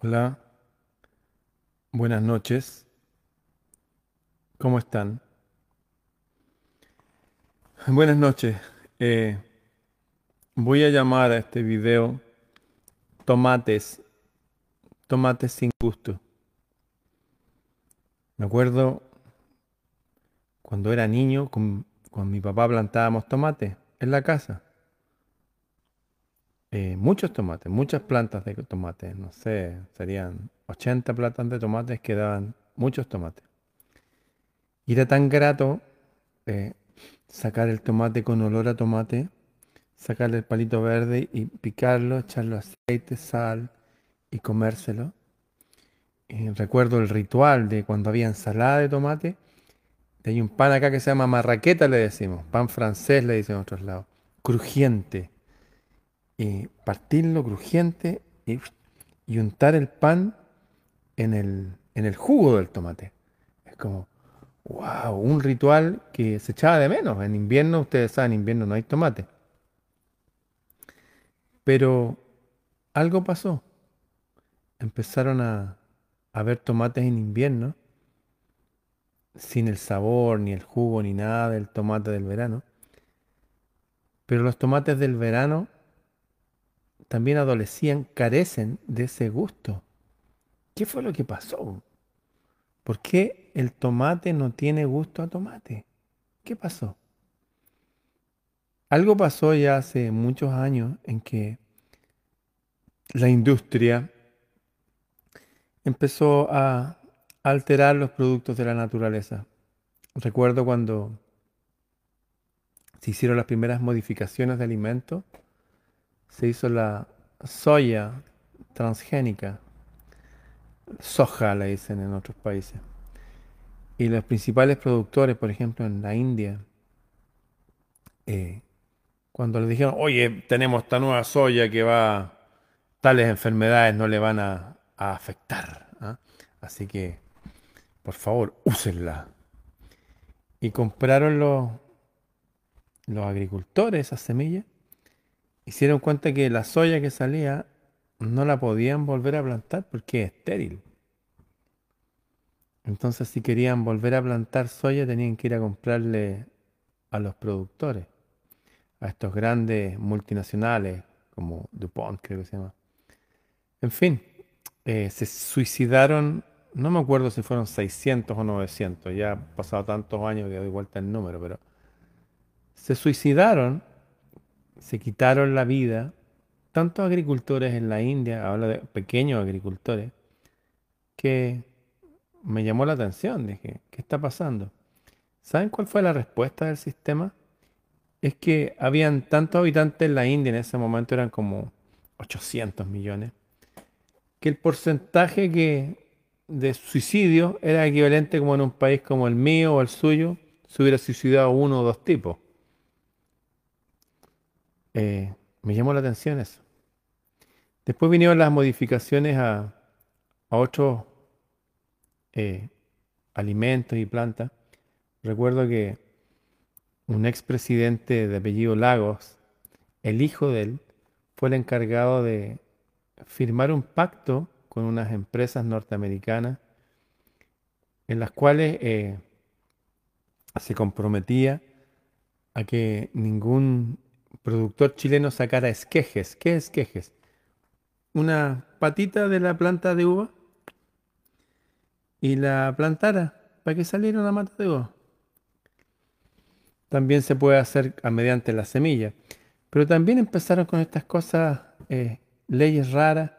Hola, buenas noches. ¿Cómo están? Buenas noches. Eh, voy a llamar a este video tomates, tomates sin gusto. Me acuerdo cuando era niño, con, con mi papá plantábamos tomates en la casa. Eh, muchos tomates, muchas plantas de tomates, no sé, serían 80 plantas de tomates que daban muchos tomates. Y era tan grato eh, sacar el tomate con olor a tomate, sacarle el palito verde y picarlo, echarle aceite, sal y comérselo. Y recuerdo el ritual de cuando había ensalada de tomate. Hay un pan acá que se llama marraqueta, le decimos, pan francés le dicen en otros lados, crujiente y partirlo crujiente y, untar el pan en el, en el jugo del tomate. Es como, wow, un ritual que se echaba de menos. En invierno, ustedes saben, en invierno no hay tomate. Pero algo pasó. Empezaron a, a ver tomates en invierno sin el sabor, ni el jugo, ni nada del tomate del verano. Pero los tomates del verano también adolecían carecen de ese gusto. ¿Qué fue lo que pasó? ¿Por qué el tomate no tiene gusto a tomate? ¿Qué pasó? Algo pasó ya hace muchos años en que la industria empezó a alterar los productos de la naturaleza. Recuerdo cuando se hicieron las primeras modificaciones de alimentos se hizo la soya transgénica. Soja le dicen en otros países. Y los principales productores, por ejemplo, en la India, eh, cuando les dijeron, oye, tenemos esta nueva soya que va, tales enfermedades no le van a, afectar. ¿ah? Así que, por favor, úsenla. Y compraron los, los agricultores esas semillas hicieron cuenta que la soya que salía no la podían volver a plantar porque es estéril. Entonces si querían volver a plantar soya tenían que ir a comprarle a los productores, a estos grandes multinacionales como DuPont creo que se llama. En fin, eh, se suicidaron, no me acuerdo si fueron 600 o 900, ya han pasado tantos años que doy vuelta el número, pero se suicidaron se quitaron la vida tantos agricultores en la India, hablo de pequeños agricultores, que me llamó la atención. Dije, ¿qué está pasando? ¿Saben cuál fue la respuesta del sistema? Es que habían tantos habitantes en la India, en ese momento eran como 800 millones, que el porcentaje que de suicidio era equivalente como en un país como el mío o el suyo, se hubiera suicidado uno o dos tipos. Eh, me llamó la atención eso. Después vinieron las modificaciones a, otros eh, alimentos y plantas. Recuerdo que un expresidente de apellido Lagos, el hijo de él, fue el encargado de firmar un pacto con unas empresas norteamericanas en las cuales eh, se comprometía a que ningún productor chileno sacara esquejes. ¿Qué esquejes? Una patita de la planta de uva y la plantara para que saliera una mata de uva. También se puede hacer mediante la semilla. Pero también empezaron con estas cosas, eh, leyes raras.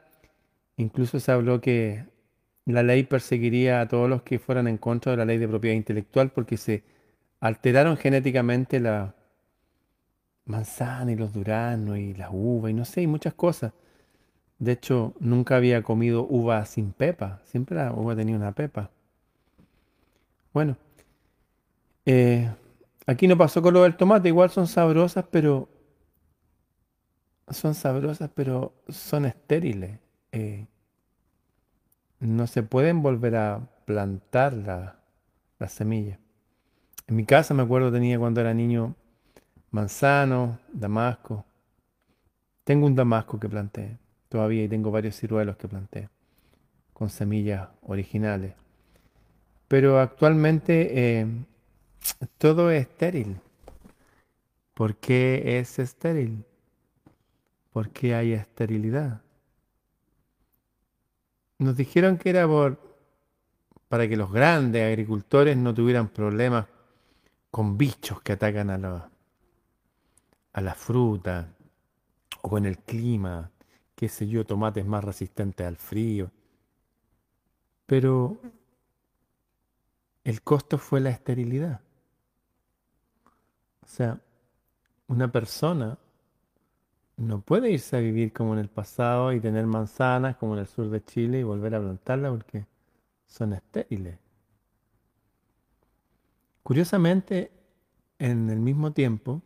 Incluso se habló que la ley perseguiría a todos los que fueran en contra de la ley de propiedad intelectual porque se alteraron genéticamente la, manzana y los duranos y las uvas y no sé, y muchas cosas. De hecho, nunca había comido uva sin pepa. Siempre la uva tenía una pepa. Bueno, eh, aquí no pasó con lo del tomate. Igual son sabrosas, pero son sabrosas, pero son estériles. Eh, no se pueden volver a plantar las la semillas. En mi casa me acuerdo tenía cuando era niño manzano, damasco. Tengo un damasco que planté todavía y tengo varios ciruelos que planté. con semillas originales. Pero actualmente eh, todo es estéril. ¿Por qué es estéril? ¿Por qué hay esterilidad? Nos dijeron que era por, para que los grandes agricultores no tuvieran problemas con bichos que atacan a la, a la fruta o con el clima, qué sé yo, tomates más resistentes al frío. Pero el costo fue la esterilidad. O sea, una persona no puede irse a vivir como en el pasado y tener manzanas como en el sur de Chile y volver a plantarlas porque son estériles. Curiosamente, en el mismo tiempo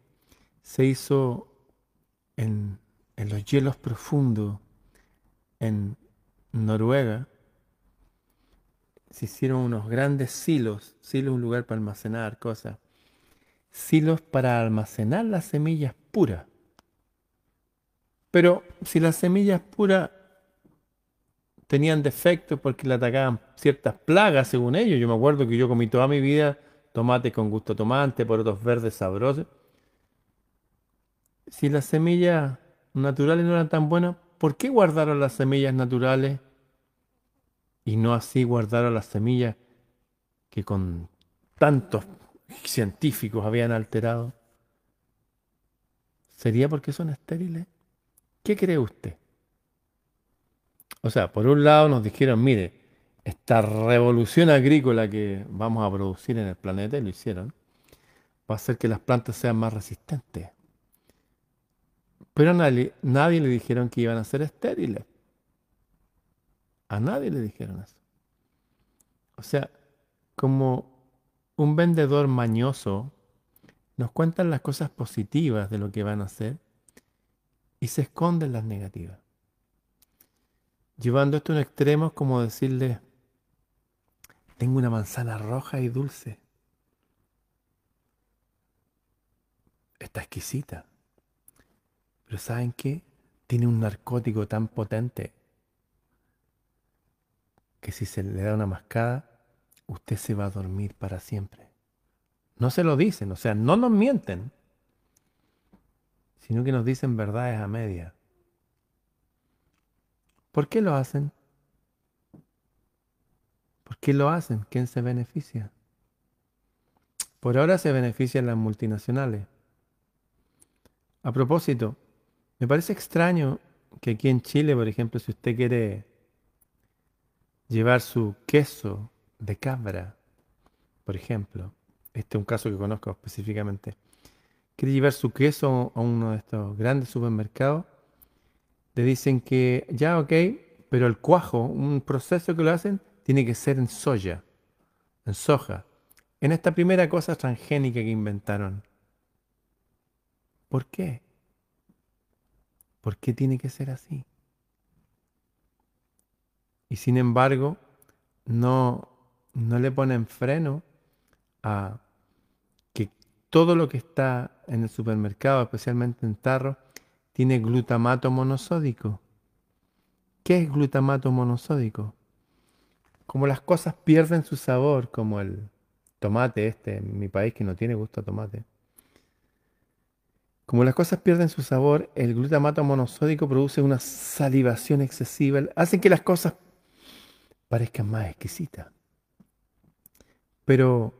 se hizo en, en los hielos profundos en Noruega, se hicieron unos grandes silos, silos un lugar para almacenar cosas, silos para almacenar las semillas puras. Pero si las semillas puras tenían defectos porque le atacaban ciertas plagas según ellos, yo me acuerdo que yo comí toda mi vida tomate con gusto tomate, otros verdes sabrosos. Si las semillas naturales no eran tan buenas, ¿por qué guardaron las semillas naturales y no así guardaron las semillas que con tantos científicos habían alterado? ¿Sería porque son estériles? ¿Qué cree usted? O sea, por un lado nos dijeron, mire, esta revolución agrícola que vamos a producir en el planeta, y lo hicieron, va a hacer que las plantas sean más resistentes. Pero a nadie, nadie le dijeron que iban a ser estériles. A nadie le dijeron eso. O sea, como un vendedor mañoso nos cuentan las cosas positivas de lo que van a hacer y se esconden las negativas. Llevando esto a un extremo es como decirle, tengo una manzana roja y dulce. Está exquisita. Pero ¿saben qué? Tiene un narcótico tan potente que si se le da una mascada, usted se va a dormir para siempre. No se lo dicen, o sea, no nos mienten, sino que nos dicen verdades a media. ¿Por qué lo hacen? ¿Por qué lo hacen? ¿Quién se beneficia? Por ahora se benefician las multinacionales. A propósito, me parece extraño que aquí en Chile, por ejemplo, si usted quiere llevar su queso de cabra, por ejemplo, este es un caso que conozco específicamente, quiere llevar su queso a uno de estos grandes supermercados, le dicen que ya, ok, pero el cuajo, un proceso que lo hacen, tiene que ser en soya, en soja, en esta primera cosa transgénica que inventaron. ¿Por qué? ¿Por qué tiene que ser así? Y sin embargo, no, no le ponen freno a que todo lo que está en el supermercado, especialmente en tarro, tiene glutamato monosódico. ¿Qué es glutamato monosódico? Como las cosas pierden su sabor, como el tomate este en mi país que no tiene gusto a tomate. Como las cosas pierden su sabor, el glutamato monosódico produce una salivación excesiva, hacen que las cosas parezcan más exquisitas. Pero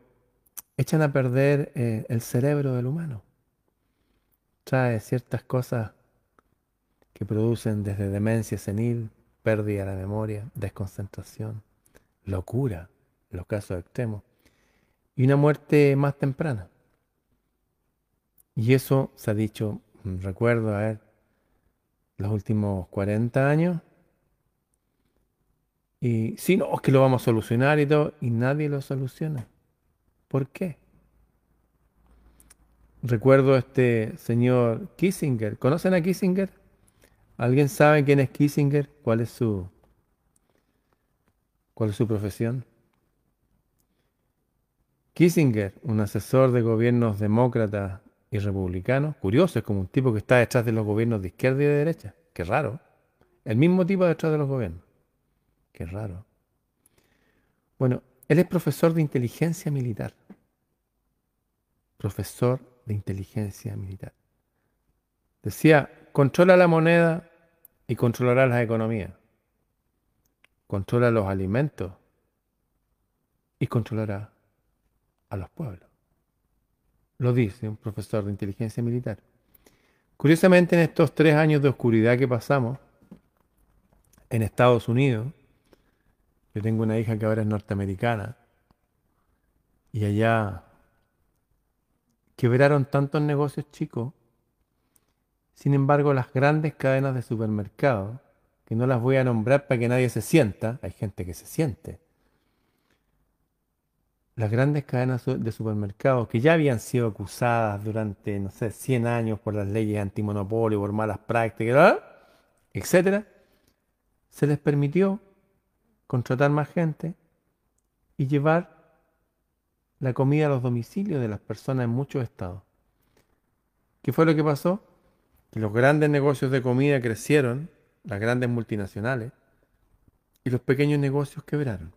echan a perder eh, el cerebro del humano. Trae ciertas cosas que producen desde demencia senil, pérdida de la memoria, desconcentración, locura, los casos extremos, y una muerte más temprana. Y eso se ha dicho, mm, recuerdo, a ver, los últimos 40 años. Y si no, es que lo vamos a solucionar y todo, y nadie lo soluciona. ¿Por qué? Recuerdo este señor Kissinger. ¿Conocen a Kissinger? ¿Alguien sabe quién es Kissinger? ¿Cuál es su, cuál es su profesión? Kissinger, un asesor de gobiernos demócratas y republicanos, curioso, es como un tipo que está detrás de los gobiernos de izquierda y de derecha. Qué raro. El mismo tipo detrás de los gobiernos. Qué raro. Bueno, él es profesor de inteligencia militar. Profesor de inteligencia militar. Decía, controla la moneda y controlará las economías. Controla los alimentos y controlará a los pueblos. Lo dice un profesor de inteligencia militar. Curiosamente, en estos tres años de oscuridad que pasamos en Estados Unidos, yo tengo una hija que ahora es norteamericana, y allá quebraron tantos negocios chicos sin embargo, las grandes cadenas de supermercados, que no las voy a nombrar para que nadie se sienta, hay gente que se siente, las grandes cadenas de supermercados que ya habían sido acusadas durante, no sé, 100 años por las leyes antimonopolio, por malas prácticas, etc., se les permitió contratar más gente y llevar la comida a los domicilios de las personas en muchos estados. ¿Qué fue lo que pasó? los grandes negocios de comida crecieron, las grandes multinacionales, y los pequeños negocios quebraron.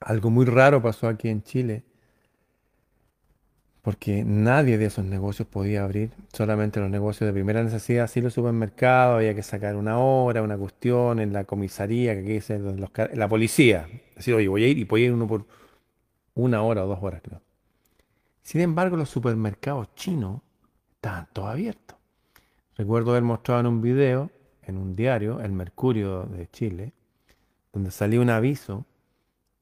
Algo muy raro pasó aquí en Chile, porque nadie de esos negocios podía abrir, solamente los negocios de primera necesidad, así los supermercados, había que sacar una hora, una cuestión en la comisaría, que aquí dice la policía. Decir, oye, voy a ir y voy ir uno por una hora o dos horas, creo. Sin embargo, los supermercados chinos estaban todos abiertos. Recuerdo haber mostrado en un video, en un diario, El Mercurio de Chile, donde salía un aviso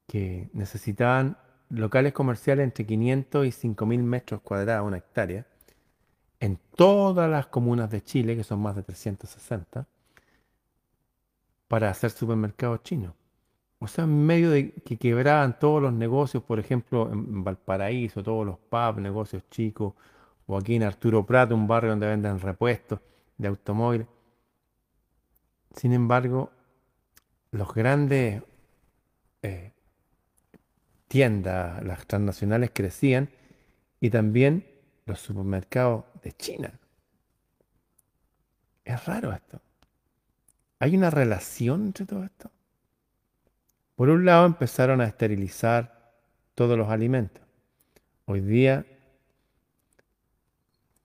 que necesitaban locales comerciales entre 500 y 5.000 metros cuadrados, una hectárea, en todas las comunas de Chile, que son más de 360, para hacer supermercados chinos. O sea, en medio de que quebraban todos los negocios, por ejemplo, en Valparaíso, todos los pubs, negocios chicos, o aquí en Arturo Prato, un barrio donde venden repuestos de automóviles. Sin embargo, los grandes eh, tiendas, las transnacionales crecían y también los supermercados de China. Es raro esto. ¿Hay una relación entre todo esto? Por un lado empezaron a esterilizar todos los alimentos. Hoy día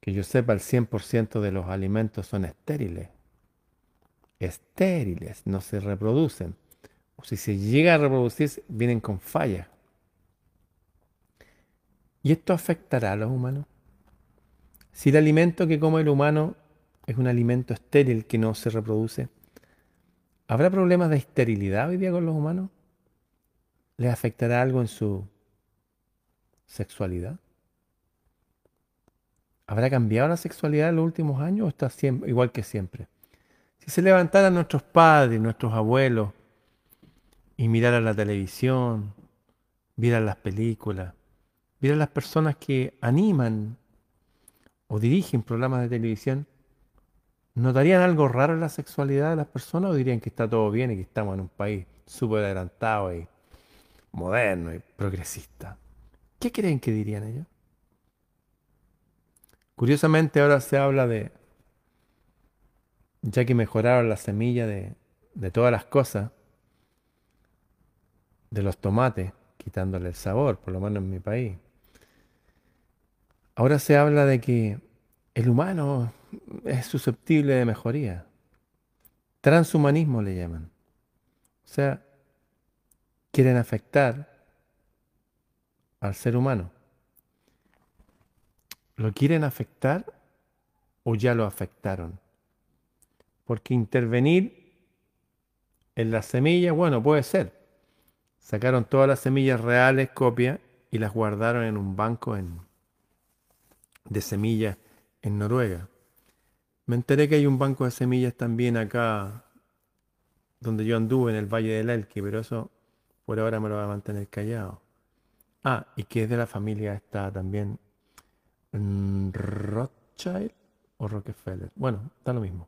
que yo sepa, el 100% de los alimentos son estériles. Estériles, no se reproducen. O si se llega a reproducir, vienen con falla. ¿Y esto afectará a los humanos? Si el alimento que come el humano es un alimento estéril que no se reproduce, ¿habrá problemas de esterilidad hoy día con los humanos? ¿Les afectará algo en su sexualidad? ¿Habrá cambiado la sexualidad en los últimos años o está siempre, igual que siempre? Si se levantaran nuestros padres, nuestros abuelos, y miraran la televisión, vieran las películas, vieran las personas que animan o dirigen programas de televisión, ¿notarían algo raro en la sexualidad de las personas o dirían que está todo bien y que estamos en un país súper adelantado y moderno y progresista? ¿Qué creen que dirían ellos? Curiosamente ahora se habla de, ya que mejoraron la semilla de, de todas las cosas, de los tomates, quitándole el sabor, por lo menos en mi país. Ahora se habla de que el humano es susceptible de mejoría. Transhumanismo le llaman. O sea, quieren afectar al ser humano. ¿Lo quieren afectar o ya lo afectaron? Porque intervenir en las semillas, bueno, puede ser. Sacaron todas las semillas reales, copia, y las guardaron en un banco de semillas en Noruega. Me enteré que hay un banco de semillas también acá donde yo anduve en el Valle del Elqui, pero eso por ahora me lo va a mantener callado. Ah, y que es de la familia esta también Rothschild o Rockefeller. Bueno, está lo mismo.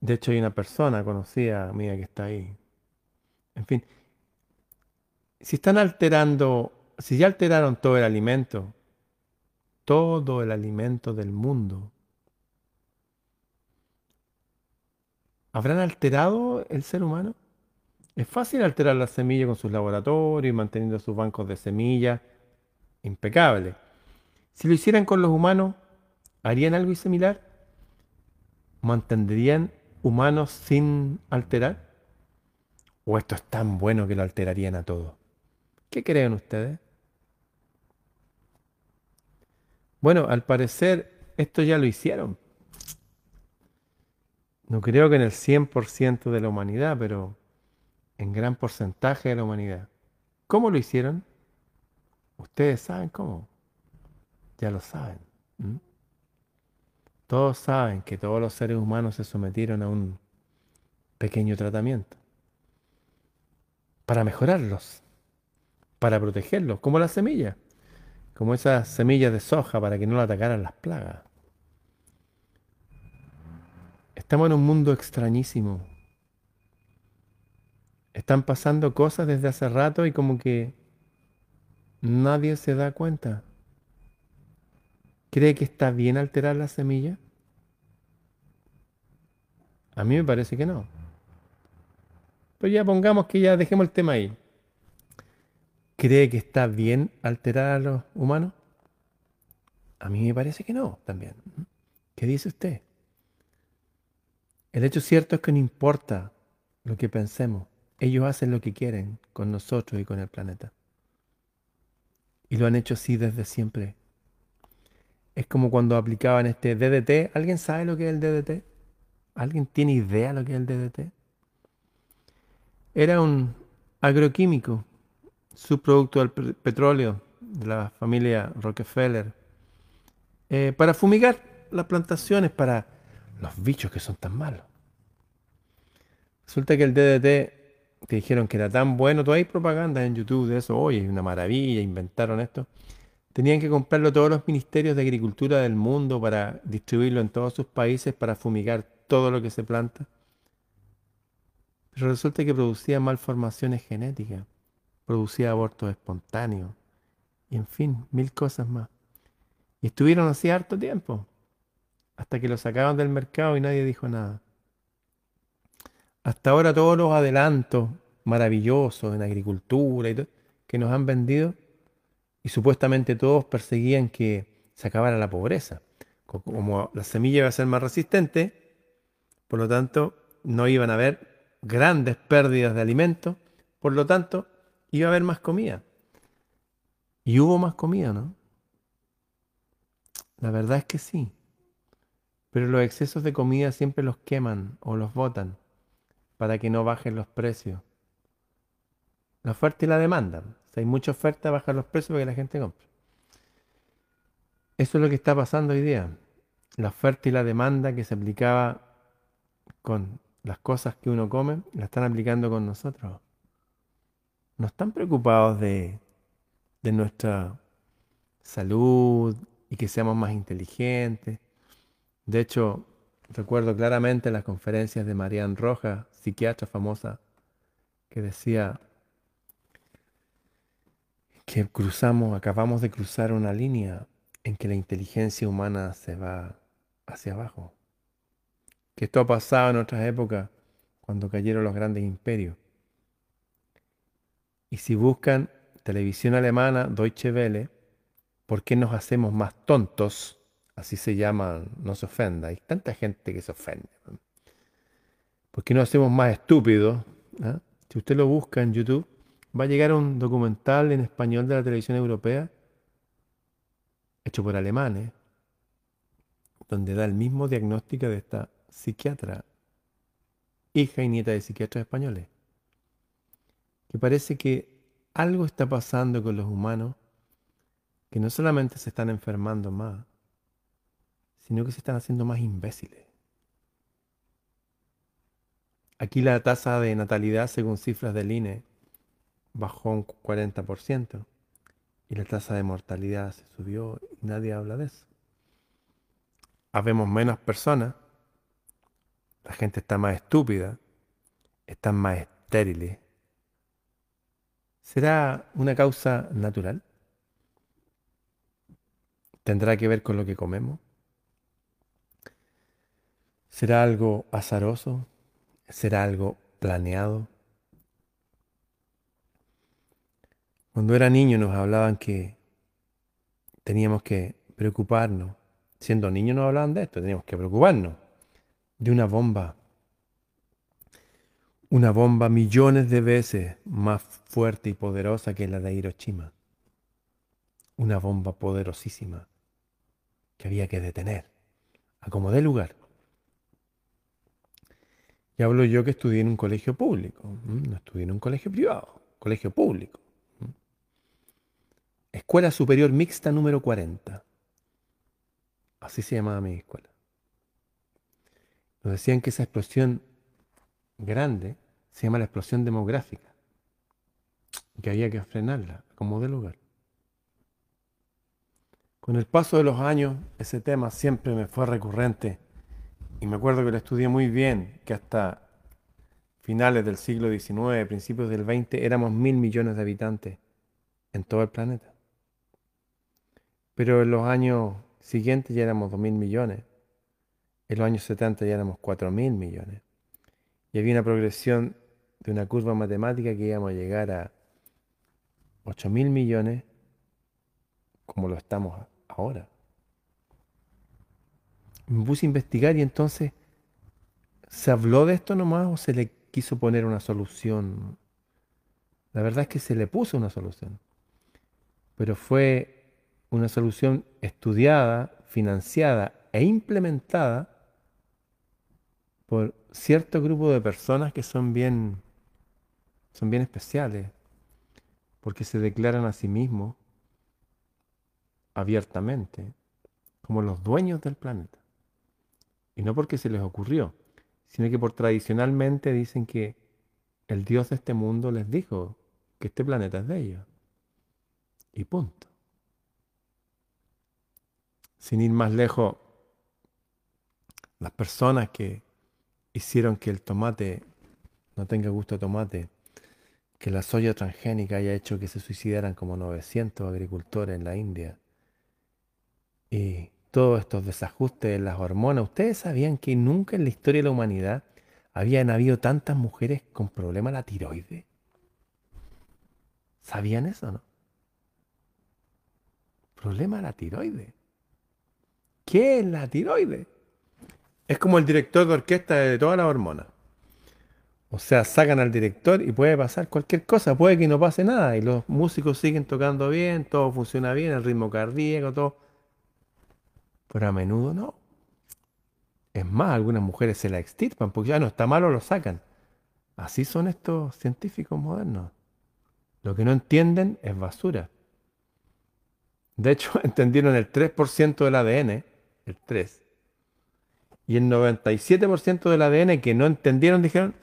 De hecho, hay una persona conocida mía que está ahí. En fin, si están alterando, si ya alteraron todo el alimento, todo el alimento del mundo, ¿Habrán alterado el ser humano? Es fácil alterar la semilla con sus laboratorios manteniendo sus bancos de semillas. Impecable. Si lo hicieran con los humanos, ¿harían algo similar? ¿Mantendrían humanos sin alterar? ¿O esto es tan bueno que lo alterarían a todos? ¿Qué creen ustedes? Bueno, al parecer esto ya lo hicieron. No creo que en el 100% de la humanidad, pero en gran porcentaje de la humanidad. ¿Cómo lo hicieron? Ustedes saben cómo. Ya lo saben. Todos saben que todos los seres humanos se sometieron a un pequeño tratamiento para mejorarlos, para protegerlos, como las semillas, como esas semillas de soja para que no lo atacaran las plagas. Estamos en un mundo extrañísimo. Están pasando cosas desde hace rato y como que nadie se da cuenta. ¿Cree que está bien alterar la semilla? A mí me parece que no. Pero ya pongamos que ya dejemos el tema ahí. ¿Cree que está bien alterar a los humanos? A mí me parece que no, también. ¿Qué dice usted? El hecho cierto es que no importa lo que pensemos. Ellos hacen lo que quieren con nosotros y con el planeta. Y lo han hecho así desde siempre. Es como cuando aplicaban este DDT. ¿Alguien sabe lo que es el DDT? ¿Alguien tiene idea lo que es el DDT? Era un agroquímico, subproducto del petróleo de la familia Rockefeller, eh, para fumigar las plantaciones para los bichos que son tan malos. Resulta que el DDT te dijeron que era tan bueno, todavía hay propaganda en YouTube de eso, oye, una maravilla, inventaron esto. Tenían que comprarlo todos los ministerios de agricultura del mundo para distribuirlo en todos sus países para fumigar todo lo que se planta. Pero resulta que producía malformaciones genéticas, producía abortos espontáneos y en fin, mil cosas más. Y estuvieron así harto tiempo, hasta que lo sacaban del mercado y nadie dijo nada. Hasta ahora todos los adelantos maravillosos en agricultura que nos han vendido y supuestamente todos perseguían que se acabara la pobreza. Como la semilla iba a ser más resistente, por lo tanto no iban a haber grandes pérdidas de alimentos, por lo tanto iba a haber más comida. Y hubo más comida, ¿no? La verdad es que sí. Pero los excesos de comida siempre los queman o los botan para que no bajen los precios. La oferta y la demanda. Si hay mucha oferta, bajan los precios para que la gente compre. Eso es lo que está pasando hoy día. La oferta y la demanda que se aplicaba con las cosas que uno come, la están aplicando con nosotros. No están preocupados de, nuestra salud y que seamos más inteligentes. De hecho, recuerdo claramente las conferencias de Marianne Rojas, psiquiatra famosa, que decía, que cruzamos, acabamos de cruzar una línea en que la inteligencia humana se va hacia abajo. Que esto ha pasado en otras épocas cuando cayeron los grandes imperios. Y si buscan televisión alemana, Deutsche Welle, ¿por qué nos hacemos más tontos? Así se llama, no se ofenda. Hay tanta gente que se ofende. ¿Por qué nos hacemos más estúpidos? ¿Ah? Si usted lo busca en YouTube, va a llegar un documental en español de la televisión europea, hecho por alemanes, donde da el mismo diagnóstico de esta psiquiatra, hija y nieta de psiquiatras españoles, que parece que algo está pasando con los humanos que no solamente se están enfermando más, sino que se están haciendo más imbéciles. Aquí la tasa de natalidad, según cifras del INE, bajó un 40% y la tasa de mortalidad se subió y nadie habla de eso. Habemos menos personas, la gente está más estúpida, están más estériles. ¿Será una causa natural? ¿Tendrá que ver con lo que comemos? ¿Será algo azaroso? ¿Será algo planeado? Cuando era niño nos hablaban que teníamos que preocuparnos. Siendo niños nos hablaban de esto, teníamos que preocuparnos de una bomba. Una bomba millones de veces más fuerte y poderosa que la de Hiroshima. Una bomba poderosísima que había que detener, a como dé lugar. Y hablo yo que estudié en un colegio público, no estudié en un colegio privado, colegio público. Escuela Superior Mixta número 40. Así se llamaba mi escuela. Nos decían que esa explosión grande se llama la explosión demográfica. Que había que frenarla, como de lugar. Con el paso de los años, ese tema siempre me fue recurrente. Y me acuerdo que lo estudié muy bien, que hasta finales del siglo XIX, principios del XX, éramos mil millones de habitantes en todo el planeta. Pero en los años siguientes ya éramos 2.000 millones. En los años 70 ya éramos 4.000 millones. Y había una progresión de una curva matemática que íbamos a llegar a 8.000 millones como lo estamos ahora. Me puse a investigar y entonces ¿se habló de esto nomás o se le quiso poner una solución? La verdad es que se le puso una solución. Pero fue una solución estudiada, financiada e implementada por cierto grupo de personas que son bien, son bien especiales, porque se declaran a sí mismos abiertamente como los dueños del planeta. Y no porque se les ocurrió, sino que por tradicionalmente dicen que el Dios de este mundo les dijo que este planeta es de ellos. Y punto. Sin ir más lejos, las personas que hicieron que el tomate no tenga gusto a tomate, que la soya transgénica haya hecho que se suicidaran como 900 agricultores en la India, y todos estos desajustes en las hormonas, ¿ustedes sabían que nunca en la historia de la humanidad habían habido tantas mujeres con problemas de la tiroides? ¿Sabían eso no? Problema de la tiroides. ¿Qué es la tiroides? Es como el director de orquesta de todas las hormonas. O sea, sacan al director y puede pasar cualquier cosa, puede que no pase nada y los músicos siguen tocando bien, todo funciona bien, el ritmo cardíaco, todo. Pero a menudo no. Es más, algunas mujeres se la extirpan porque ya no está malo, lo sacan. Así son estos científicos modernos. Lo que no entienden es basura. De hecho, entendieron el 3% del ADN el 3. Y el 97% del ADN que no entendieron dijeron,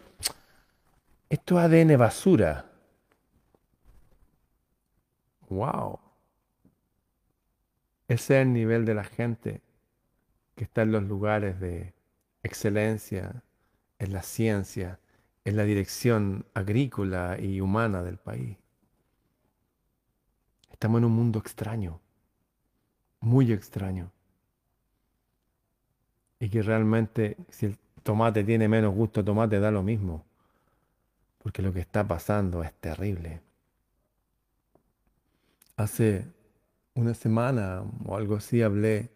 esto es ADN basura. ¡Wow! Ese es el nivel de la gente que está en los lugares de excelencia, en la ciencia, en la dirección agrícola y humana del país. Estamos en un mundo extraño, muy extraño y que realmente si el tomate tiene menos gusto tomate da lo mismo, porque lo que está pasando es terrible. Hace una semana o algo así hablé,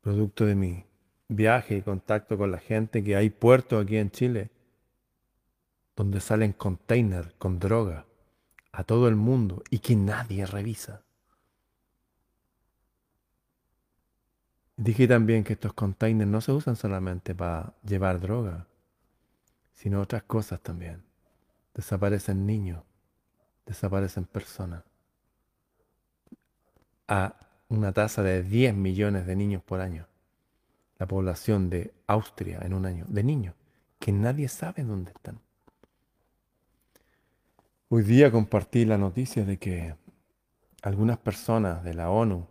producto de mi viaje y contacto con la gente, que hay puertos aquí en Chile donde salen containers con droga a todo el mundo y que nadie revisa. Dije también que estos containers no se usan solamente para llevar droga, sino otras cosas también. Desaparecen niños, desaparecen personas. A una tasa de 10 millones de niños por año. La población de Austria en un año, de niños, que nadie sabe dónde están. Hoy día compartí la noticia de que algunas personas de la ONU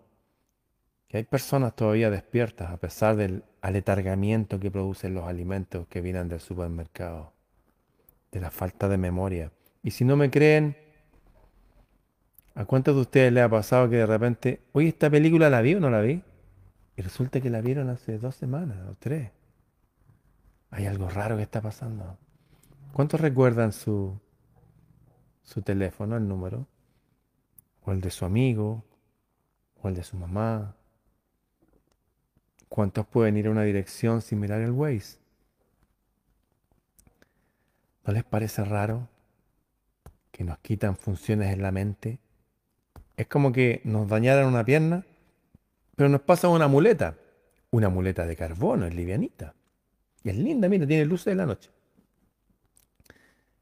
hay personas todavía despiertas a pesar del aletargamiento que producen los alimentos que vienen del supermercado, de la falta de memoria. Y si no me creen, ¿a cuántos de ustedes les ha pasado que de repente, oye, esta película la vi o no la vi? Y resulta que la vieron hace dos semanas o tres. hay algo raro que está pasando. ¿Cuántos recuerdan su, su teléfono, el número? ¿O el de su amigo? ¿O el de su mamá? ¿Cuántos pueden ir a una dirección sin mirar el Waze? ¿No les parece raro que nos quitan funciones en la mente? Es como que nos dañaran una pierna, pero nos pasan una muleta. Una muleta de carbono, es livianita. Y es linda, mira, tiene luces de la noche.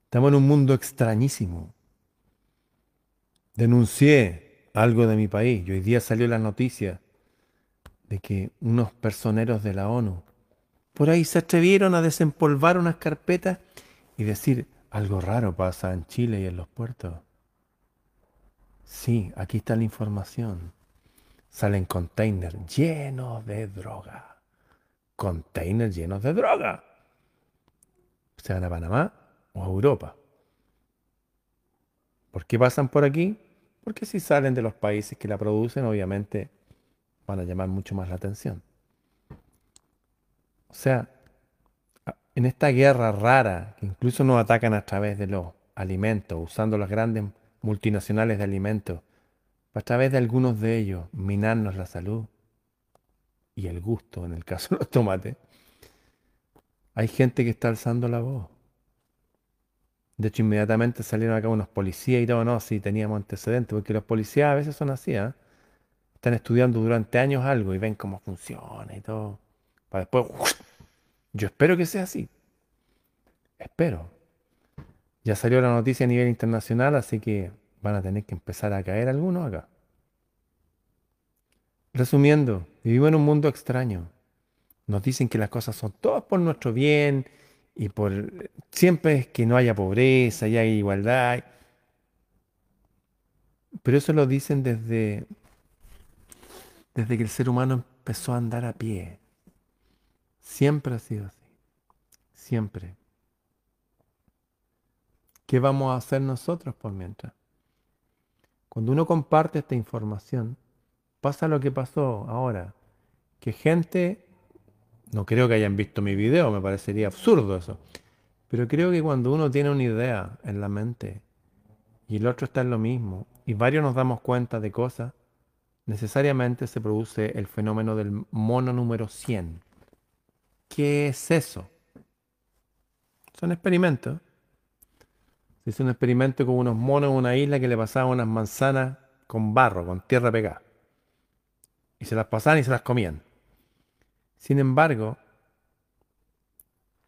Estamos en un mundo extrañísimo. Denuncié algo de mi país y hoy día salió la noticia de que unos personeros de la ONU por ahí se atrevieron a desempolvar unas carpetas y decir, algo raro pasa en Chile y en los puertos. Sí, aquí está la información. Salen containers llenos de droga. Containers llenos de droga. Se van a Panamá o a Europa. ¿Por qué pasan por aquí? Porque si salen de los países que la producen, obviamente van a llamar mucho más la atención. O sea, en esta guerra rara, que incluso nos atacan a través de los alimentos, usando las grandes multinacionales de alimentos, a través de algunos de ellos, minarnos la salud y el gusto, en el caso de los tomates, hay gente que está alzando la voz. De hecho, inmediatamente salieron acá unos policías y todo, no, si teníamos antecedentes, porque los policías a veces son así, ¿eh? están estudiando durante años algo y ven cómo funciona y todo, para después yo espero que sea así. Espero. Ya salió la noticia a nivel internacional, así que van a tener que empezar a caer algunos acá. Resumiendo, vivimos en un mundo extraño. Nos dicen que las cosas son todas por nuestro bien y por siempre es que no haya pobreza y hay igualdad. Pero eso lo dicen desde desde que el ser humano empezó a andar a pie. Siempre ha sido así. Siempre. ¿Qué vamos a hacer nosotros por mientras? Cuando uno comparte esta información, pasa lo que pasó ahora. Que gente, no creo que hayan visto mi video, me parecería absurdo eso. Pero creo que cuando uno tiene una idea en la mente y el otro está en lo mismo, y varios nos damos cuenta de cosas, necesariamente se produce el fenómeno del mono número 100. ¿Qué es eso? Son experimentos. Se hizo un experimento con unos monos en una isla que le pasaban unas manzanas con barro, con tierra pegada. Y se las pasaban y se las comían. Sin embargo,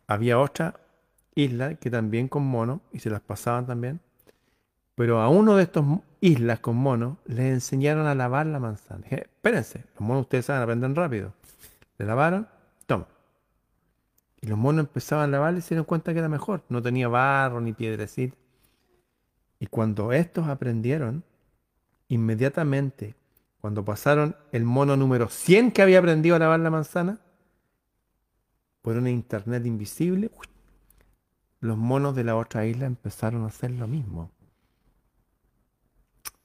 había otra isla que también con monos y se las pasaban también. Pero a uno de estos islas con monos le enseñaron a lavar la manzana. Dije, espérense, los monos ustedes saben, aprenden rápido. Le lavaron, toma. Y los monos empezaban a lavar y se dieron cuenta que era mejor. No tenía barro ni piedrecita. Y cuando estos aprendieron, inmediatamente, cuando pasaron el mono número 100 que había aprendido a lavar la manzana, por una internet invisible, los monos de la otra isla empezaron a hacer lo mismo.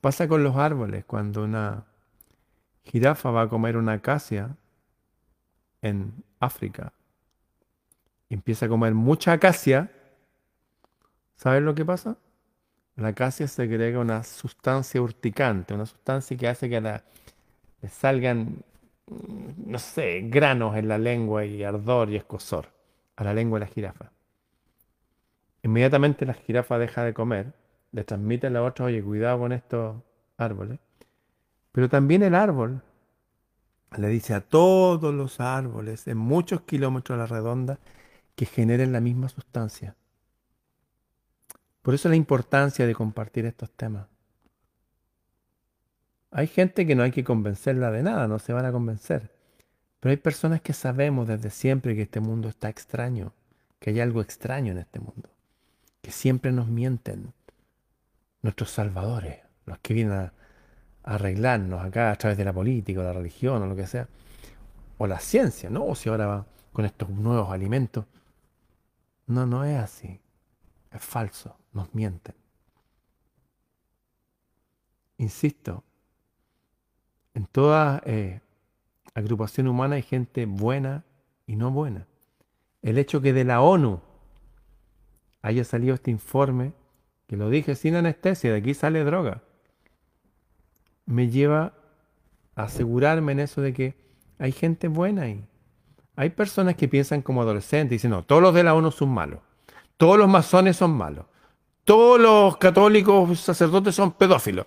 Pasa con los árboles, cuando una jirafa va a comer una acacia en África empieza a comer mucha acacia, ¿sabes lo que pasa? La acacia segrega una sustancia urticante, una sustancia que hace que le salgan, no sé, granos en la lengua y ardor y escosor a la lengua de la jirafa. Inmediatamente la jirafa deja de comer, le transmite a la otra, oye, cuidado con estos árboles. Pero también el árbol le dice a todos los árboles en muchos kilómetros a la redonda que generen la misma sustancia. Por eso la importancia de compartir estos temas. Hay gente que no hay que convencerla de nada, no se van a convencer. Pero hay personas que sabemos desde siempre que este mundo está extraño, que hay algo extraño en este mundo, que siempre nos mienten. Nuestros salvadores, los que vienen a, arreglarnos acá a través de la política o la religión o lo que sea, o la ciencia, ¿no? O si ahora va con estos nuevos alimentos, no, no es así. Es falso. Nos mienten. Insisto, en toda eh, agrupación humana hay gente buena y no buena. El hecho que de la ONU haya salido este informe, que lo dije sin anestesia, de aquí sale droga, me lleva a asegurarme en eso de que hay gente buena ahí. Hay personas que piensan como adolescentes y dicen, no, todos los de la ONU son malos, todos los masones son malos, todos los católicos sacerdotes son pedófilos.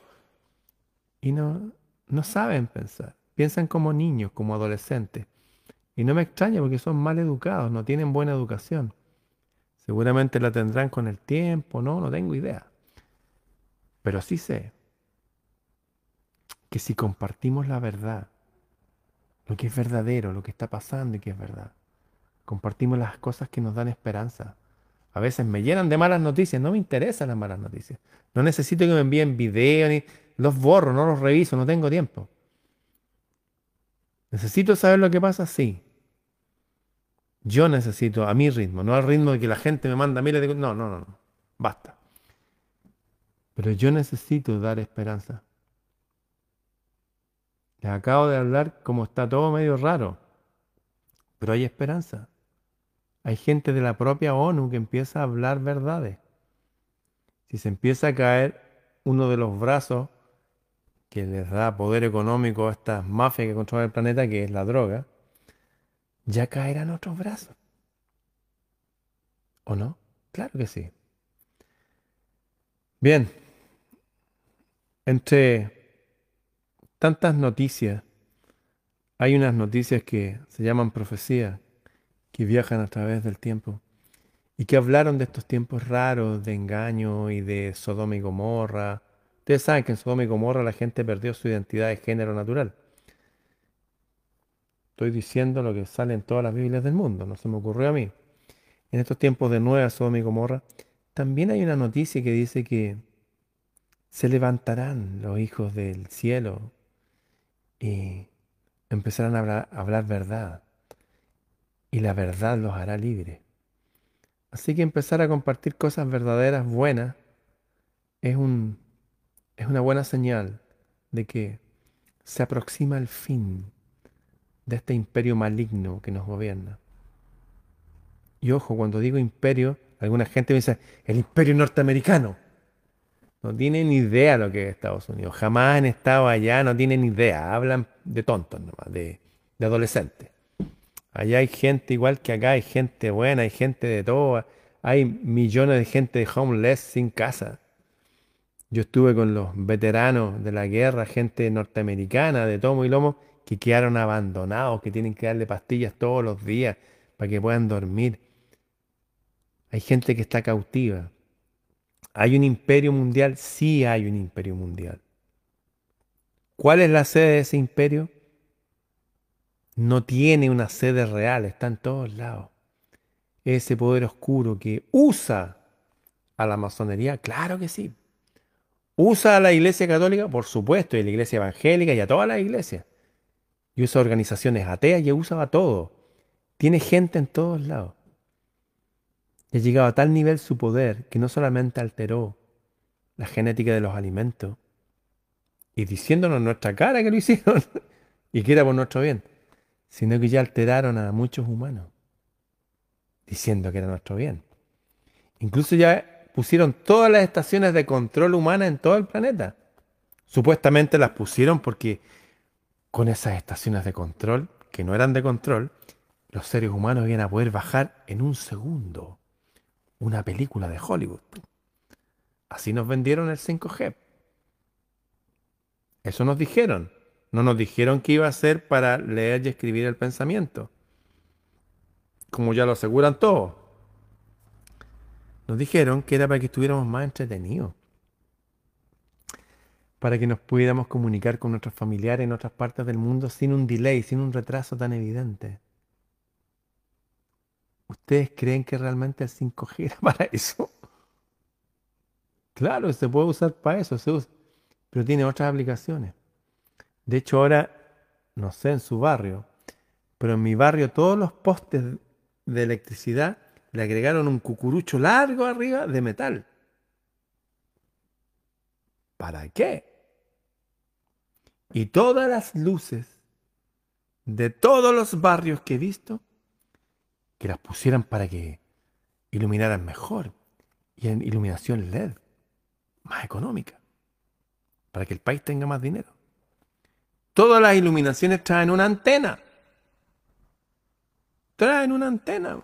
Y no, no saben pensar, piensan como niños, como adolescentes. Y no me extraña porque son mal educados, no tienen buena educación. Seguramente la tendrán con el tiempo, no, no tengo idea. Pero sí sé que si compartimos la verdad, lo que es verdadero, lo que está pasando y que es verdad, compartimos las cosas que nos dan esperanza. A veces me llenan de malas noticias, no me interesan las malas noticias. No necesito que me envíen videos, ni los borro, no los reviso, no tengo tiempo. ¿Necesito saber lo que pasa? Sí. Yo necesito a mi ritmo, no al ritmo de que la gente me manda miles de. No, no, no, no. Basta. Pero yo necesito dar esperanza. Les acabo de hablar como está todo medio raro. Pero hay esperanza. Hay gente de la propia ONU que empieza a hablar verdades. Si se empieza a caer uno de los brazos que les da poder económico a estas mafias que controlan el planeta, que es la droga, ya caerán otros brazos. ¿O no? Claro que sí. Bien, entre tantas noticias, hay unas noticias que se llaman profecías, que viajan a través del tiempo y que hablaron de estos tiempos raros de engaño y de Sodoma y Gomorra, Ustedes saben que en Sodoma y Gomorra la gente perdió su identidad de género natural. Estoy diciendo lo que sale en todas las Biblias del mundo, no se me ocurrió a mí. En estos tiempos de nueva Sodoma y Gomorra, también hay una noticia que dice que se levantarán los hijos del cielo y empezarán a hablar, verdad. Y la verdad los hará libres. Así que empezar a compartir cosas verdaderas, buenas, es un es una buena señal de que se aproxima el fin de este imperio maligno que nos gobierna. Y ojo, cuando digo imperio, alguna gente me dice, el imperio norteamericano. No tienen idea lo que es Estados Unidos. Jamás han estado allá, no tienen idea. Hablan de tontos nomás, de, de adolescentes. Allá hay gente igual que acá, hay gente buena, hay gente de todo. Hay millones de gente homeless sin casa. Yo estuve con los veteranos de la guerra, gente norteamericana de tomo y lomo, que quedaron abandonados, que tienen que darle pastillas todos los días para que puedan dormir. Hay gente que está cautiva. ¿Hay un imperio mundial? Sí hay un imperio mundial. ¿Cuál es la sede de ese imperio? No tiene una sede real, está en todos lados. Ese poder oscuro que usa a la masonería, claro que sí. ¿Usa a la Iglesia Católica? Por supuesto, y a la Iglesia Evangélica y a todas las iglesias. Y usa organizaciones ateas y usa a todo. Tiene gente en todos lados. Y ha llegado a tal nivel su poder que no solamente alteró la genética de los alimentos, y diciéndonos en nuestra cara que lo hicieron, y que era por nuestro bien, sino que ya alteraron a muchos humanos, diciendo que era nuestro bien. Incluso ya pusieron todas las estaciones de control humana en todo el planeta. Supuestamente las pusieron porque con esas estaciones de control, que no eran de control, los seres humanos iban a poder bajar en un segundo una película de Hollywood. Así nos vendieron el 5G. Eso nos dijeron. No nos dijeron que iba a ser para leer y escribir el pensamiento. Como ya lo aseguran todos. Nos dijeron que era para que estuviéramos más entretenidos. Para que nos pudiéramos comunicar con nuestros familiares en otras partes del mundo sin un delay, sin un retraso tan evidente. ¿Ustedes creen que realmente el 5G era para eso? Claro, se puede usar para eso, se usa, pero tiene otras aplicaciones. De hecho, ahora, no sé en su barrio, pero en mi barrio todos los postes de electricidad le agregaron un cucurucho largo arriba de metal. ¿Para qué? Y todas las luces de todos los barrios que he visto que las pusieran para que iluminaran mejor y en iluminación LED, más económica, para que el país tenga más dinero. Todas las iluminaciones traen una antena. Traen una antena.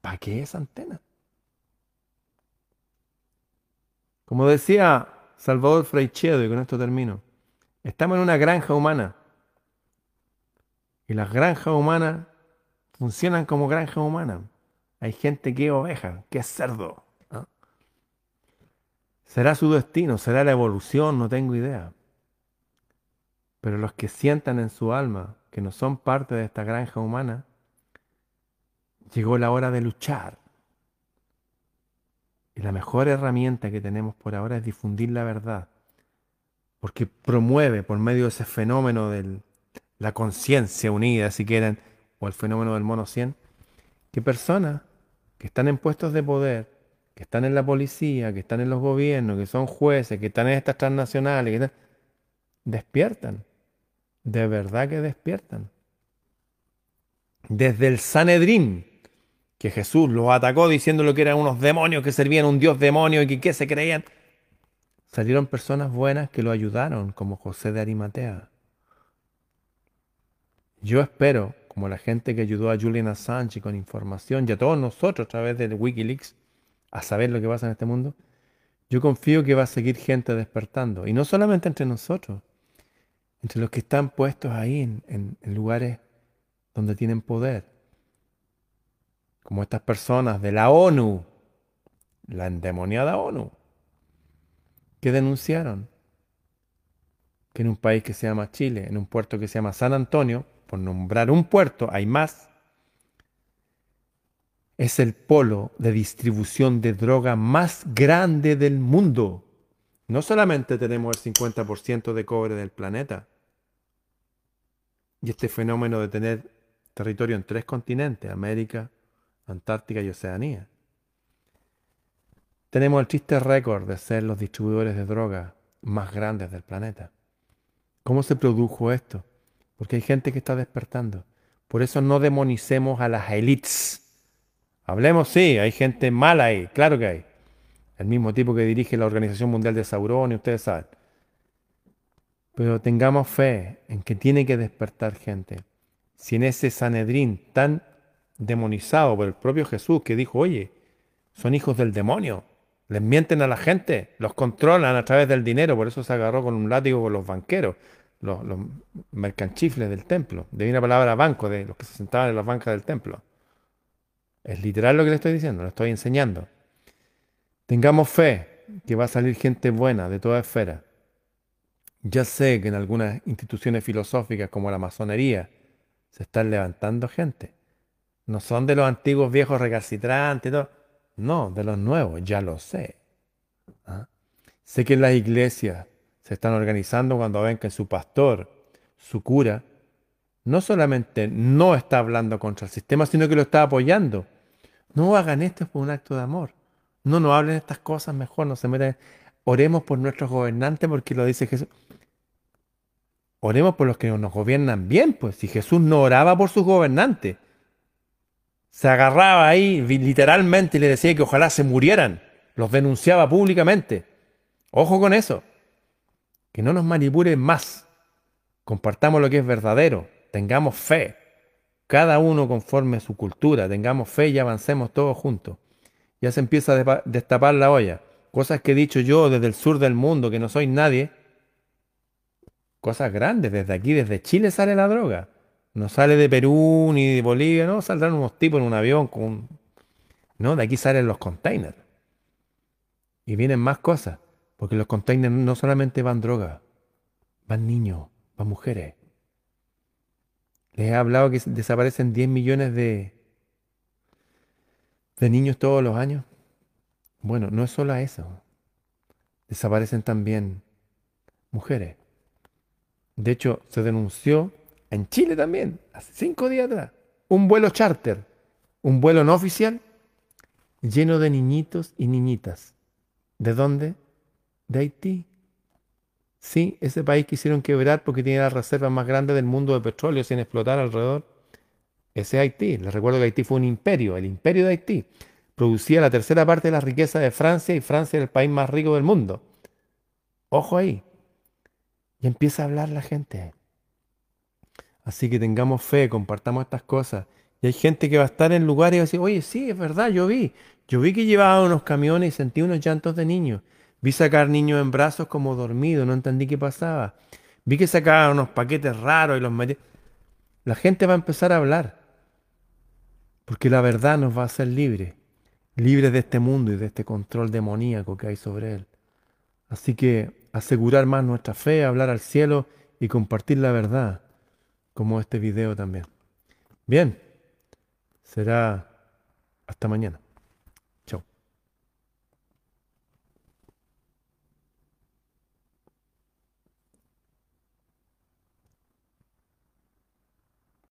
¿Para qué esa antena? Como decía Salvador Fraichedo, y con esto termino, estamos en una granja humana. Y las granjas humanas funcionan como granja humana. Hay gente que es oveja, que es cerdo. Será su destino, será la evolución, no tengo idea. Pero los que sientan en su alma que no son parte de esta granja humana, llegó la hora de luchar. Y la mejor herramienta que tenemos por ahora es difundir la verdad, porque promueve por medio de ese fenómeno de la conciencia unida, si quieren, o el fenómeno del mono 100, que personas que están en puestos de poder, que están en la policía, que están en los gobiernos, que son jueces, que están en estas transnacionales, despiertan. De verdad que despiertan. Desde el Sanedrín, que Jesús los atacó diciéndolo que eran unos demonios que servían a un dios demonio y que qué se creían, salieron personas buenas que lo ayudaron, como José de Arimatea. Yo espero como la gente que ayudó a Julian Assange con información y a todos nosotros a través de Wikileaks a saber lo que pasa en este mundo, yo confío que va a seguir gente despertando. Y no solamente entre nosotros, entre los que están puestos ahí en, en lugares donde tienen poder. Como estas personas de la ONU, la endemoniada ONU, que denunciaron que en un país que se llama Chile, en un puerto que se llama San Antonio, por nombrar un puerto, hay más, es el polo de distribución de droga más grande del mundo. No solamente tenemos el 50% de cobre del planeta, y este fenómeno de tener territorio en tres continentes, América, Antártica y Oceanía. Tenemos el triste récord de ser los distribuidores de droga más grandes del planeta. ¿Cómo se produjo esto? Porque hay gente que está despertando. Por eso no demonicemos a las élites. Hablemos, sí, hay gente mala ahí, claro que hay. El mismo tipo que dirige la Organización Mundial de Sauron, y ustedes saben. Pero tengamos fe en que tiene que despertar gente. Si en ese Sanedrín tan demonizado por el propio Jesús que dijo, oye, son hijos del demonio, les mienten a la gente, los controlan a través del dinero, por eso se agarró con un látigo con los banqueros los, mercanchifles del templo. De una palabra banco, de los que se sentaban en las bancas del templo. Es literal lo que le estoy diciendo, lo estoy enseñando. Tengamos fe que va a salir gente buena de toda esfera. Ya sé que en algunas instituciones filosóficas como la masonería se están levantando gente. No son de los antiguos viejos recalcitrantes, no, de los nuevos, ya lo sé. ¿Ah? Sé que en las iglesias se están organizando cuando ven que su pastor, su cura, no solamente no está hablando contra el sistema, sino que lo está apoyando. No hagan esto por un acto de amor. No nos hablen estas cosas mejor, no se metan. Oremos por nuestros gobernantes porque lo dice Jesús. Oremos por los que nos gobiernan bien, pues si Jesús no oraba por sus gobernantes, se agarraba ahí literalmente y le decía que ojalá se murieran, los denunciaba públicamente. Ojo con eso que no nos manipulen más. Compartamos lo que es verdadero, tengamos fe, cada uno conforme a su cultura, tengamos fe y avancemos todos juntos. Ya se empieza a destapar la olla. Cosas que he dicho yo desde el sur del mundo, que no soy nadie. Cosas grandes, desde aquí, desde Chile sale la droga. No sale de Perú ni de Bolivia, no, saldrán unos tipos en un avión con No, de aquí salen los containers. Y vienen más cosas. Porque los containers no solamente van droga, van niños, van mujeres. Les he hablado que desaparecen 10 millones de, de niños todos los años. Bueno, no es solo eso. Desaparecen también mujeres. De hecho, se denunció en Chile también, hace cinco días atrás, un vuelo charter, un vuelo no oficial, lleno de niñitos y niñitas. ¿De dónde? De Haití. Sí, ese país quisieron quebrar porque tiene la reserva más grande del mundo de petróleo sin explotar alrededor. Ese es Haití. Les recuerdo que Haití fue un imperio, el imperio de Haití. Producía la tercera parte de la riqueza de Francia y Francia era el país más rico del mundo. Ojo ahí. Y empieza a hablar la gente. Así que tengamos fe, compartamos estas cosas. Y hay gente que va a estar en lugares y va a decir, oye, sí, es verdad, yo vi. Yo vi que llevaba unos camiones y sentí unos llantos de niños. Vi sacar niños en brazos como dormidos, no entendí qué pasaba. Vi que sacaban unos paquetes raros y los metí. La gente va a empezar a hablar. Porque la verdad nos va a hacer libres. Libres de este mundo y de este control demoníaco que hay sobre él. Así que asegurar más nuestra fe, hablar al cielo y compartir la verdad, como este video también. Bien, será hasta mañana.